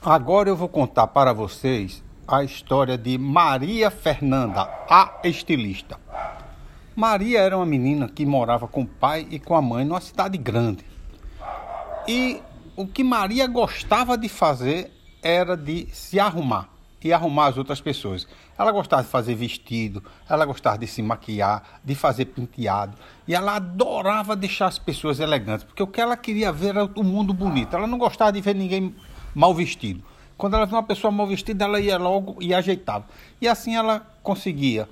Agora eu vou contar para vocês a história de Maria Fernanda, a estilista. Maria era uma menina que morava com o pai e com a mãe numa cidade grande. E o que Maria gostava de fazer era de se arrumar e arrumar as outras pessoas. Ela gostava de fazer vestido, ela gostava de se maquiar, de fazer penteado, e ela adorava deixar as pessoas elegantes, porque o que ela queria ver era o mundo bonito. Ela não gostava de ver ninguém mal vestido. Quando ela via uma pessoa mal vestida, ela ia logo e ajeitava. E assim ela conseguia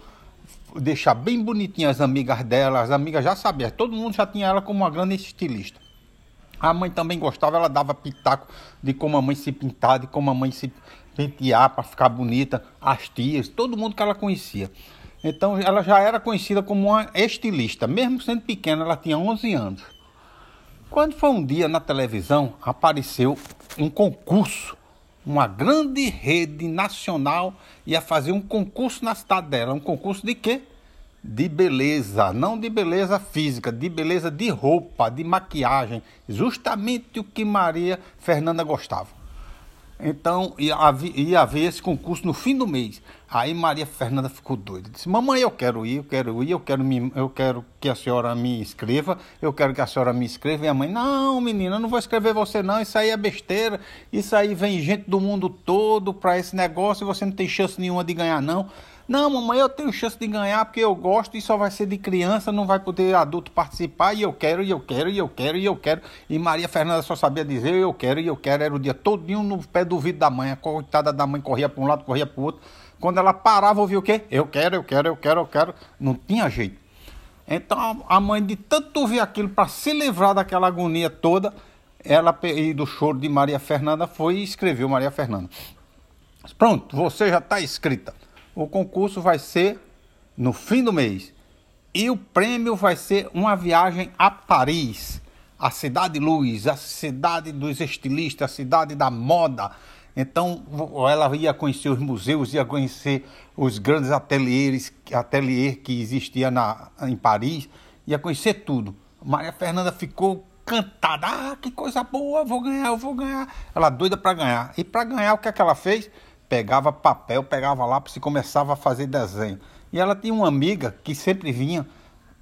deixar bem bonitinha as amigas dela, as amigas já sabiam, todo mundo já tinha ela como uma grande estilista. A mãe também gostava, ela dava pitaco de como a mãe se pintar, de como a mãe se pentear para ficar bonita, as tias, todo mundo que ela conhecia. Então ela já era conhecida como uma estilista, mesmo sendo pequena, ela tinha 11 anos. Quando foi um dia na televisão, apareceu um concurso. Uma grande rede nacional ia fazer um concurso na cidade dela. Um concurso de quê? De beleza, não de beleza física, de beleza de roupa, de maquiagem. Justamente o que Maria Fernanda gostava. Então ia haver, ia haver esse concurso no fim do mês. Aí Maria Fernanda ficou doida. Disse: Mamãe, eu quero ir, eu quero ir, eu quero, me, eu quero que a senhora me inscreva, eu quero que a senhora me inscreva. E a mãe: Não, menina, eu não vou escrever você, não. Isso aí é besteira. Isso aí vem gente do mundo todo para esse negócio e você não tem chance nenhuma de ganhar, não. Não, mamãe, eu tenho chance de ganhar porque eu gosto e só vai ser de criança, não vai poder adulto participar e eu quero, e eu quero, e eu quero, e eu quero. E Maria Fernanda só sabia dizer eu quero, e eu quero. Era o dia todinho no pé do vidro da mãe. A coitada da mãe corria para um lado, corria para o outro. Quando ela parava, ouvia o quê? Eu quero, eu quero, eu quero, eu quero. Não tinha jeito. Então a mãe, de tanto ouvir aquilo, para se livrar daquela agonia toda, ela e do choro de Maria Fernanda foi e escreveu Maria Fernanda. Pronto, você já está escrita. O concurso vai ser no fim do mês. E o prêmio vai ser uma viagem a Paris, a cidade luz, a cidade dos estilistas, a cidade da moda. Então ela ia conhecer os museus, ia conhecer os grandes ateliês, que existia na, em Paris, ia conhecer tudo. Maria Fernanda ficou cantada, ah, que coisa boa, vou ganhar, eu vou ganhar. Ela doida para ganhar. E para ganhar, o que é que ela fez? pegava papel, pegava lápis e começava a fazer desenho. E ela tinha uma amiga que sempre vinha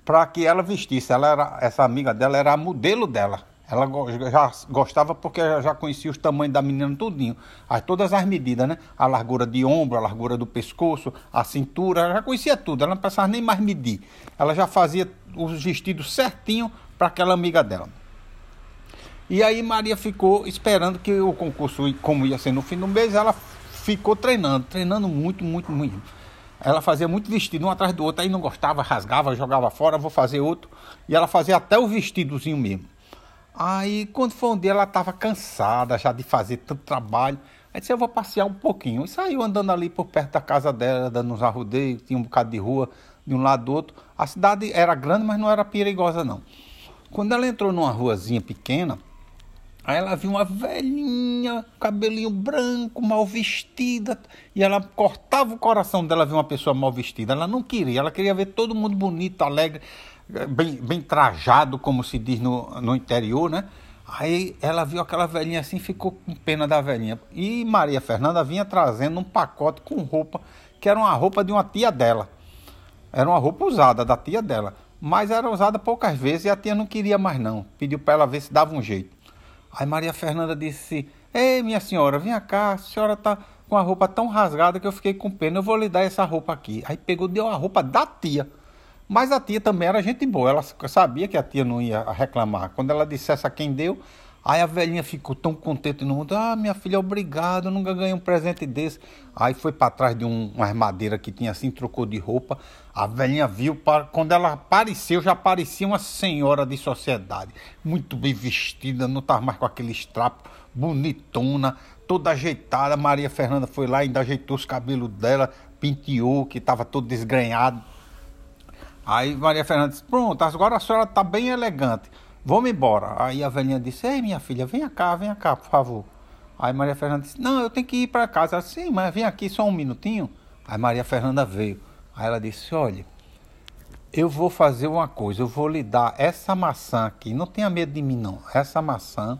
para que ela vestisse. Ela era, essa amiga dela era a modelo dela. Ela já gostava porque já conhecia os tamanhos da menina tudinho. As, todas as medidas, né? A largura de ombro, a largura do pescoço, a cintura, ela já conhecia tudo. Ela não precisava nem mais medir. Ela já fazia os vestidos certinho para aquela amiga dela. E aí Maria ficou esperando que o concurso, como ia ser no fim do mês, ela ficou treinando, treinando muito, muito, muito. Ela fazia muito vestido um atrás do outro, aí não gostava, rasgava, jogava fora, vou fazer outro. E ela fazia até o vestidozinho mesmo. Aí quando foi um dia ela estava cansada já de fazer tanto trabalho. Aí disse, eu vou passear um pouquinho. E saiu andando ali por perto da casa dela, dando uns arrudeios, tinha um bocado de rua de um lado do outro. A cidade era grande, mas não era perigosa não. Quando ela entrou numa ruazinha pequena, Aí ela viu uma velhinha, cabelinho branco, mal vestida, e ela cortava o coração dela ver uma pessoa mal vestida. Ela não queria, ela queria ver todo mundo bonito, alegre, bem, bem trajado, como se diz no, no interior, né? Aí ela viu aquela velhinha assim, ficou com pena da velhinha. E Maria Fernanda vinha trazendo um pacote com roupa, que era uma roupa de uma tia dela. Era uma roupa usada da tia dela, mas era usada poucas vezes e a tia não queria mais não. Pediu para ela ver se dava um jeito. Aí Maria Fernanda disse: Ei, minha senhora, vem cá, a senhora tá com a roupa tão rasgada que eu fiquei com pena, eu vou lhe dar essa roupa aqui. Aí pegou, deu a roupa da tia. Mas a tia também era gente boa, ela sabia que a tia não ia reclamar. Quando ela dissesse a quem deu, Aí a velhinha ficou tão contente no mundo. Ah, minha filha, obrigado, eu nunca ganhei um presente desse. Aí foi para trás de um, uma armadeira que tinha assim, trocou de roupa. A velhinha viu, quando ela apareceu, já parecia uma senhora de sociedade. Muito bem vestida, não estava mais com aquele estrapo, bonitona, toda ajeitada. Maria Fernanda foi lá, ainda ajeitou os cabelos dela, penteou, que estava todo desgrenhado. Aí Maria Fernanda disse: Pronto, agora a senhora está bem elegante. Vamos embora. Aí a velhinha disse: Ei, minha filha, venha cá, venha cá, por favor. Aí Maria Fernanda disse: Não, eu tenho que ir para casa. Sim, mas vem aqui só um minutinho. Aí Maria Fernanda veio. Aí ela disse: Olha, eu vou fazer uma coisa, eu vou lhe dar essa maçã aqui. Não tenha medo de mim, não. Essa maçã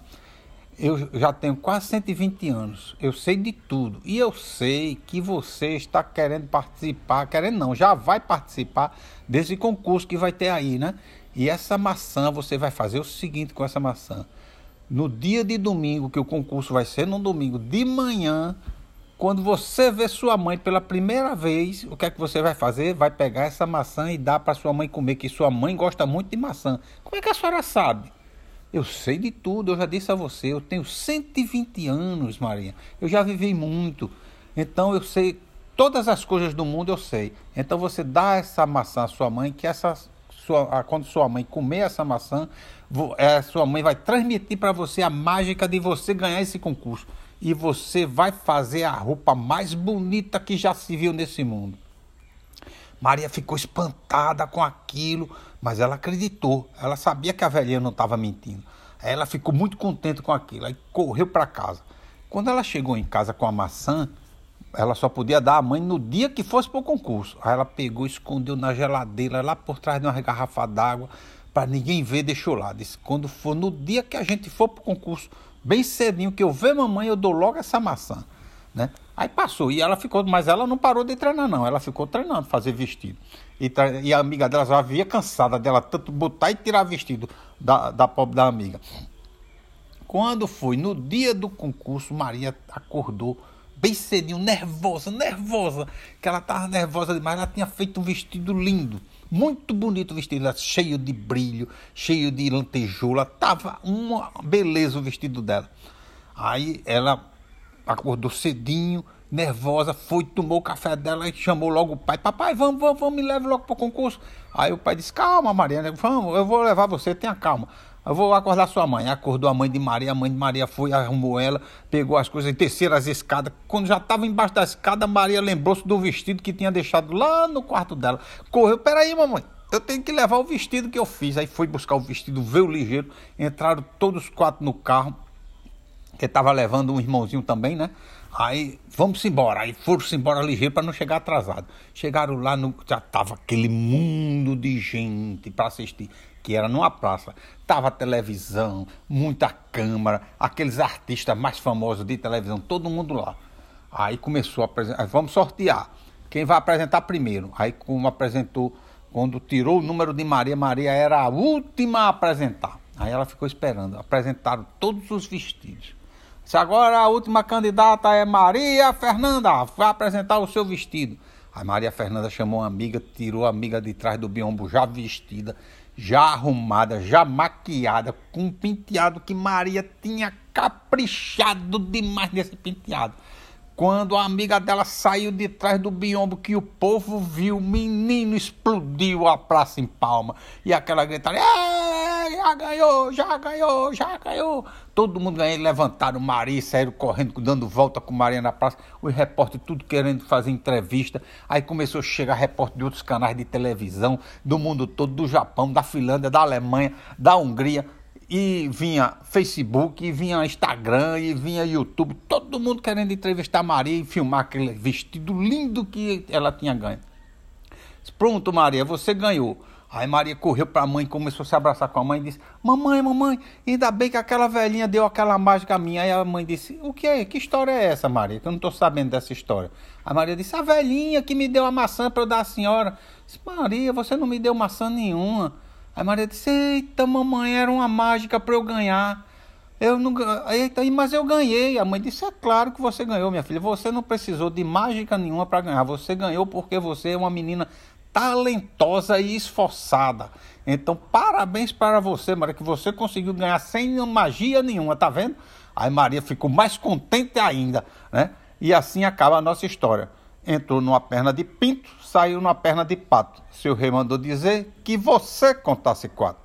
Eu já tenho quase 120 anos. Eu sei de tudo. E eu sei que você está querendo participar, querendo não, já vai participar desse concurso que vai ter aí, né? E essa maçã, você vai fazer o seguinte com essa maçã. No dia de domingo, que o concurso vai ser no domingo de manhã, quando você vê sua mãe pela primeira vez, o que é que você vai fazer? Vai pegar essa maçã e dar para sua mãe comer, que sua mãe gosta muito de maçã. Como é que a senhora sabe? Eu sei de tudo, eu já disse a você, eu tenho 120 anos, Maria. Eu já vivi muito. Então eu sei todas as coisas do mundo, eu sei. Então você dá essa maçã à sua mãe, que essa sua, quando sua mãe comer essa maçã, é, sua mãe vai transmitir para você a mágica de você ganhar esse concurso. E você vai fazer a roupa mais bonita que já se viu nesse mundo. Maria ficou espantada com aquilo, mas ela acreditou. Ela sabia que a velhinha não estava mentindo. Ela ficou muito contente com aquilo. Aí correu para casa. Quando ela chegou em casa com a maçã, ela só podia dar à mãe no dia que fosse para o concurso. Aí ela pegou, escondeu na geladeira, lá por trás de uma garrafa d'água, para ninguém ver, deixou lá. Disse: quando for no dia que a gente for para o concurso, bem cedinho, que eu ver mamãe, eu dou logo essa maçã. Né? Aí passou, e ela ficou, mas ela não parou de treinar, não. Ela ficou treinando, fazer vestido. E, e a amiga dela já havia cansada dela tanto botar e tirar vestido da, da pobre da amiga. Quando foi no dia do concurso, Maria acordou bem cedinho, nervosa, nervosa, que ela estava nervosa demais. Ela tinha feito um vestido lindo, muito bonito o vestido, cheio de brilho, cheio de lantejoula. Tava uma beleza o vestido dela. Aí ela acordou cedinho, nervosa, foi, tomou o café dela e chamou logo o pai. Papai, vamos, vamos, vamos, me leve logo para o concurso. Aí o pai disse, calma, Mariana, vamos, eu vou levar você, tenha calma. Eu vou acordar sua mãe. Acordou a mãe de Maria, a mãe de Maria foi, arrumou ela, pegou as coisas, desceram as escadas. Quando já estava embaixo da escada, Maria lembrou-se do vestido que tinha deixado lá no quarto dela. Correu, peraí, mamãe, eu tenho que levar o vestido que eu fiz. Aí foi buscar o vestido, veio ligeiro, entraram todos os quatro no carro, que estava levando um irmãozinho também, né? Aí, vamos embora. Aí foram-se embora ligeiro para não chegar atrasado. Chegaram lá, no, já tava aquele mundo de gente para assistir, que era numa praça. Tava televisão, muita câmera, aqueles artistas mais famosos de televisão, todo mundo lá. Aí começou a apresentar, vamos sortear. Quem vai apresentar primeiro? Aí como apresentou, quando tirou o número de Maria, Maria era a última a apresentar. Aí ela ficou esperando. Apresentaram todos os vestidos. Se agora a última candidata é Maria Fernanda, vai apresentar o seu vestido. A Maria Fernanda chamou uma amiga, tirou a amiga de trás do biombo já vestida, já arrumada, já maquiada, com um penteado que Maria tinha caprichado demais nesse penteado. Quando a amiga dela saiu de trás do biombo, que o povo viu, o menino explodiu a praça em palma. E aquela gritaria, já ganhou, já ganhou, já ganhou. Todo mundo ganhou, levantaram Maria, saíram correndo, dando volta com Maria na praça. Os repórteres tudo querendo fazer entrevista. Aí começou a chegar repórter de outros canais de televisão, do mundo todo, do Japão, da Finlândia, da Alemanha, da Hungria e vinha Facebook, e vinha Instagram, e vinha YouTube, todo mundo querendo entrevistar a Maria e filmar aquele vestido lindo que ela tinha ganho. Pronto, Maria, você ganhou. Aí Maria correu para a mãe, começou a se abraçar com a mãe e disse: Mamãe, mamãe, ainda bem que aquela velhinha deu aquela mágica minha. Aí a mãe disse: O que é? Que história é essa, Maria? Que eu não estou sabendo dessa história. A Maria disse: A velhinha que me deu a maçã para eu dar à senhora. Disse, Maria, você não me deu maçã nenhuma. Aí Maria disse: Eita, mamãe, era uma mágica para eu ganhar. Eu não Eita, mas eu ganhei. A mãe disse: É claro que você ganhou, minha filha. Você não precisou de mágica nenhuma para ganhar. Você ganhou porque você é uma menina talentosa e esforçada. Então, parabéns para você, Maria, que você conseguiu ganhar sem magia nenhuma, tá vendo? Aí Maria ficou mais contente ainda, né? E assim acaba a nossa história entrou numa perna de pinto, saiu numa perna de pato. Seu rei mandou dizer que você contasse quatro.